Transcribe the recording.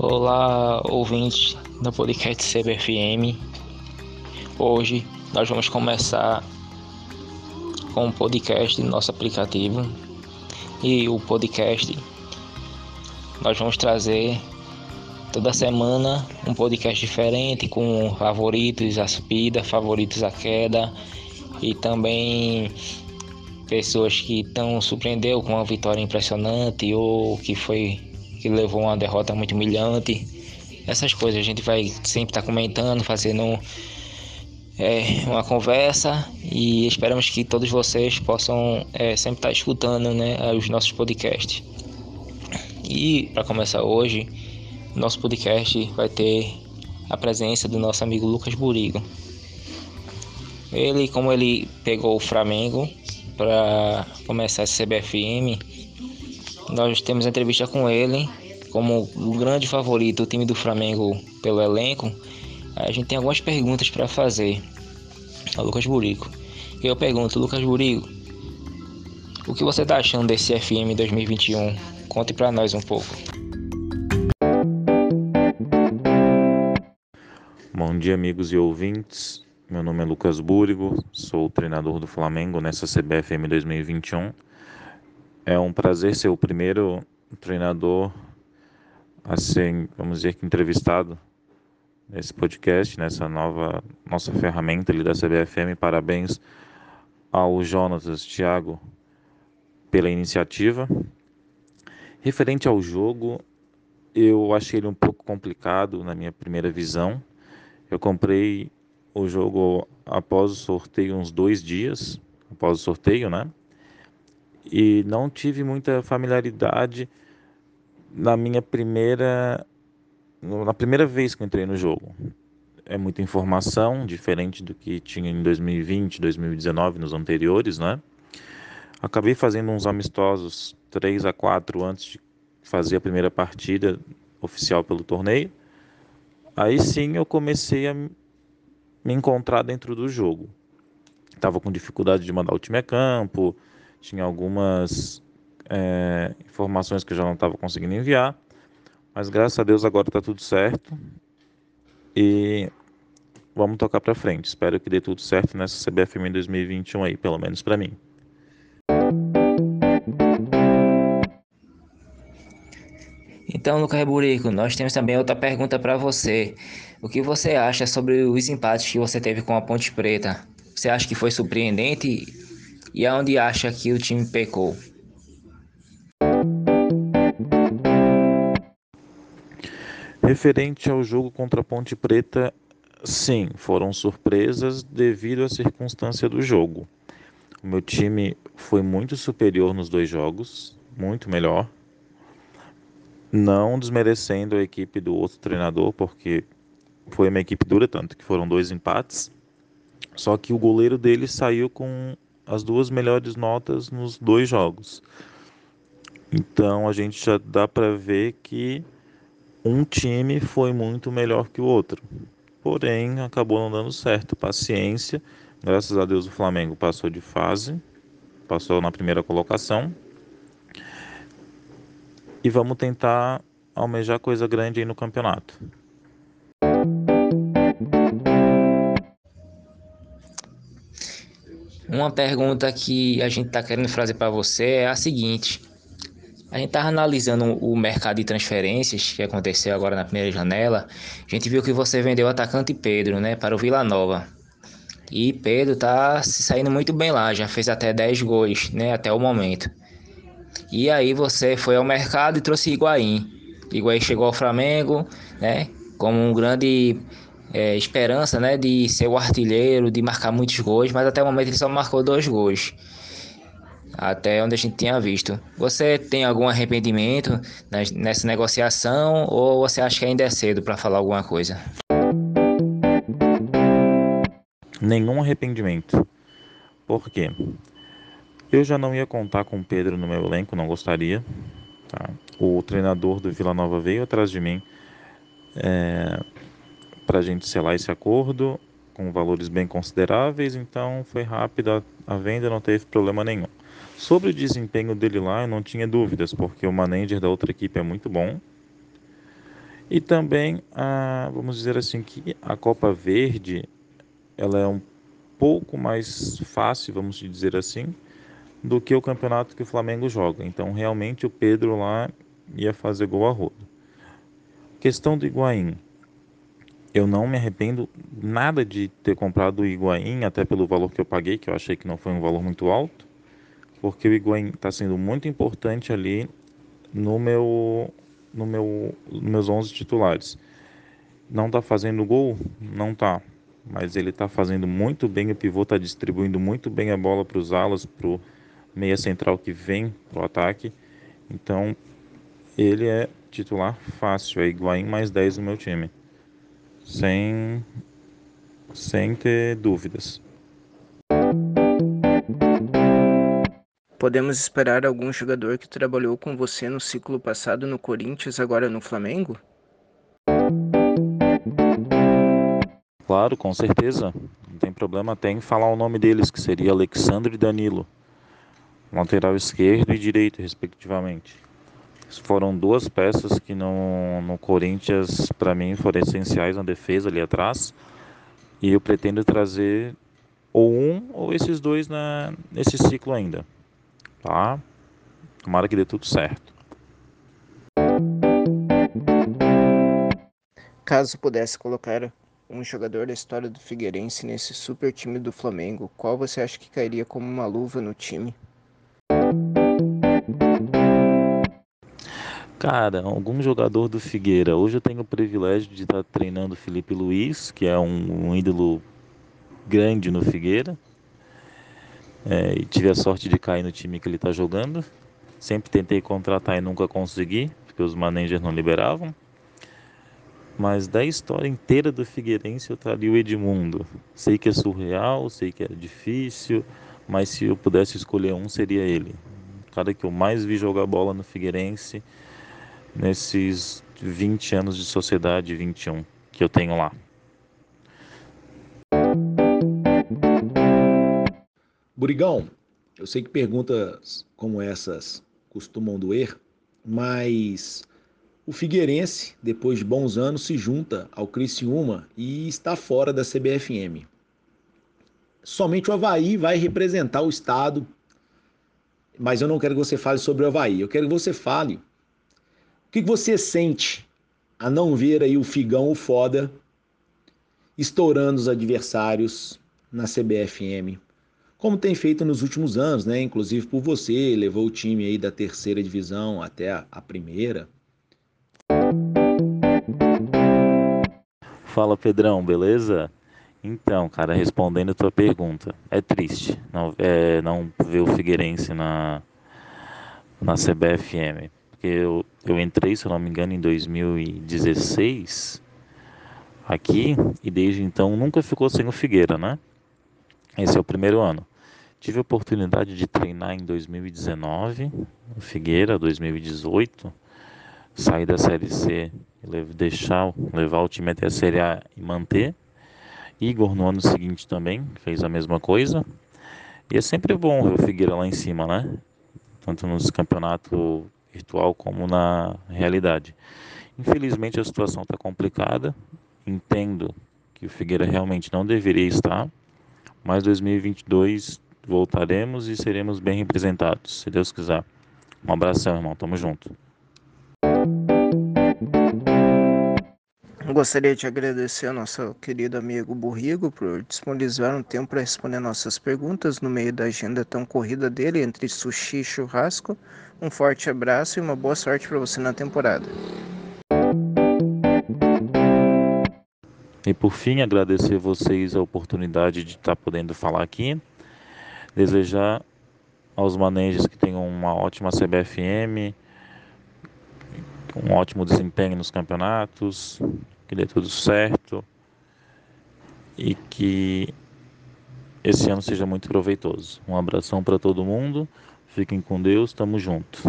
Olá, ouvintes do podcast CBFM. Hoje nós vamos começar com um podcast do nosso aplicativo. E o podcast nós vamos trazer toda semana um podcast diferente com favoritos a subida, favoritos a queda e também pessoas que estão surpreendeu com uma vitória impressionante ou que foi que levou uma derrota muito humilhante. Essas coisas a gente vai sempre estar tá comentando, fazendo é, uma conversa e esperamos que todos vocês possam é, sempre estar tá escutando né, os nossos podcasts. E para começar hoje, nosso podcast vai ter a presença do nosso amigo Lucas Burigo. Ele, como ele pegou o Flamengo para começar esse CBFM, nós temos entrevista com ele como o grande favorito do time do Flamengo pelo elenco. A gente tem algumas perguntas para fazer ao Lucas Burico. Eu pergunto, Lucas Burico, o que você está achando desse FM 2021? Conte para nós um pouco. Bom dia, amigos e ouvintes. Meu nome é Lucas Búrigo, sou treinador do Flamengo nessa CBFM 2021. É um prazer ser o primeiro treinador a ser, vamos dizer entrevistado nesse podcast, nessa nova nossa ferramenta ali da CBFM. Parabéns ao Jonatas Thiago pela iniciativa. Referente ao jogo, eu achei ele um pouco complicado na minha primeira visão. Eu comprei o jogo após o sorteio, uns dois dias após o sorteio, né? E não tive muita familiaridade na minha primeira na primeira vez que entrei no jogo. É muita informação, diferente do que tinha em 2020, 2019, nos anteriores, né? Acabei fazendo uns amistosos 3 a 4 antes de fazer a primeira partida oficial pelo torneio. Aí sim eu comecei a me encontrar dentro do jogo. Estava com dificuldade de mandar o time a campo, tinha algumas é, informações que eu já não estava conseguindo enviar, mas graças a Deus agora está tudo certo e vamos tocar para frente. Espero que dê tudo certo nessa CBFM 2021 aí, pelo menos para mim. Então, Lucas Burico, nós temos também outra pergunta para você. O que você acha sobre os empates que você teve com a Ponte Preta? Você acha que foi surpreendente e aonde acha que o time pecou? Referente ao jogo contra a Ponte Preta, sim, foram surpresas devido à circunstância do jogo. O meu time foi muito superior nos dois jogos, muito melhor. Não desmerecendo a equipe do outro treinador, porque foi uma equipe dura, tanto que foram dois empates. Só que o goleiro dele saiu com as duas melhores notas nos dois jogos. Então a gente já dá para ver que um time foi muito melhor que o outro. Porém, acabou não dando certo. Paciência. Graças a Deus o Flamengo passou de fase, passou na primeira colocação. E vamos tentar almejar coisa grande aí no campeonato. Uma pergunta que a gente está querendo fazer para você é a seguinte: a gente estava analisando o mercado de transferências que aconteceu agora na primeira janela. A gente viu que você vendeu o atacante Pedro, né, para o Vila Nova. E Pedro tá se saindo muito bem lá, já fez até 10 gols, né, até o momento. E aí você foi ao mercado e trouxe Higuaín. Higuaín chegou ao Flamengo, né, como um grande é, esperança né, de ser o artilheiro, de marcar muitos gols, mas até o momento ele só marcou dois gols. Até onde a gente tinha visto. Você tem algum arrependimento nessa negociação ou você acha que ainda é cedo para falar alguma coisa? Nenhum arrependimento. Por quê? Eu já não ia contar com o Pedro no meu elenco, não gostaria. Tá? O treinador do Vila Nova veio atrás de mim é, para a gente selar esse acordo com valores bem consideráveis, então foi rápida a venda, não teve problema nenhum. Sobre o desempenho dele lá, eu não tinha dúvidas, porque o manager da outra equipe é muito bom E também, a, vamos dizer assim, que a Copa Verde ela é um pouco mais fácil, vamos dizer assim, do que o campeonato que o Flamengo joga. Então, realmente, o Pedro lá ia fazer gol a rodo. Questão do Higuaín. Eu não me arrependo nada de ter comprado o Higuaín, até pelo valor que eu paguei, que eu achei que não foi um valor muito alto, porque o Higuaín está sendo muito importante ali no meu, no meu, nos meus 11 titulares. Não está fazendo gol? Não está. Mas ele está fazendo muito bem, o pivô está distribuindo muito bem a bola para os alas, para o meia central que vem para o ataque. Então, ele é titular fácil, é Higuaín mais 10 no meu time. Sem, sem ter dúvidas. Podemos esperar algum jogador que trabalhou com você no ciclo passado no Corinthians, agora no Flamengo? Claro, com certeza. Não tem problema até em falar o nome deles, que seria Alexandre e Danilo lateral esquerdo e direito, respectivamente. Foram duas peças que no, no Corinthians, para mim, foram essenciais na defesa ali atrás. E eu pretendo trazer ou um ou esses dois na, nesse ciclo ainda. Tá? Tomara que dê tudo certo. Caso pudesse colocar um jogador da história do Figueirense nesse super time do Flamengo, qual você acha que cairia como uma luva no time? Cara, algum jogador do Figueira. Hoje eu tenho o privilégio de estar treinando o Felipe Luiz, que é um, um ídolo grande no Figueira. É, e tive a sorte de cair no time que ele está jogando. Sempre tentei contratar e nunca consegui, porque os managers não liberavam. Mas da história inteira do Figueirense eu traria o Edmundo. Sei que é surreal, sei que é difícil, mas se eu pudesse escolher um, seria ele. O cara que eu mais vi jogar bola no Figueirense nesses 20 anos de sociedade, 21 que eu tenho lá. Burigão, eu sei que perguntas como essas costumam doer, mas o Figueirense, depois de bons anos, se junta ao Criciúma e está fora da CBFM. Somente o Havaí vai representar o Estado, mas eu não quero que você fale sobre o Havaí, eu quero que você fale o que você sente a não ver aí o Figão, o foda, estourando os adversários na CBFM? Como tem feito nos últimos anos, né? Inclusive por você, levou o time aí da terceira divisão até a, primeira. Fala Pedrão, beleza? Então, cara, respondendo a tua pergunta, é triste não, é, não ver o Figueirense na, na CBFM porque eu, eu entrei, se eu não me engano, em 2016 aqui e desde então nunca ficou sem o Figueira, né? Esse é o primeiro ano. Tive a oportunidade de treinar em 2019, o Figueira, 2018, sair da Série C, deixar, levar o time até a Série A e manter. Igor no ano seguinte também fez a mesma coisa. E é sempre bom ver o Figueira lá em cima, né? Tanto nos campeonatos virtual como na realidade. Infelizmente a situação está complicada. Entendo que o Figueira realmente não deveria estar, mas 2022 voltaremos e seremos bem representados, se Deus quiser. Um abração, irmão. Tamo junto. Gostaria de agradecer ao nosso querido amigo Burrigo por disponibilizar um tempo para responder nossas perguntas no meio da agenda tão corrida dele entre sushi e churrasco. Um forte abraço e uma boa sorte para você na temporada. E por fim, agradecer vocês a oportunidade de estar podendo falar aqui. Desejar aos manejos que tenham uma ótima CBFM, um ótimo desempenho nos campeonatos, que dê tudo certo e que esse ano seja muito proveitoso. Um abração para todo mundo, fiquem com Deus, tamo junto.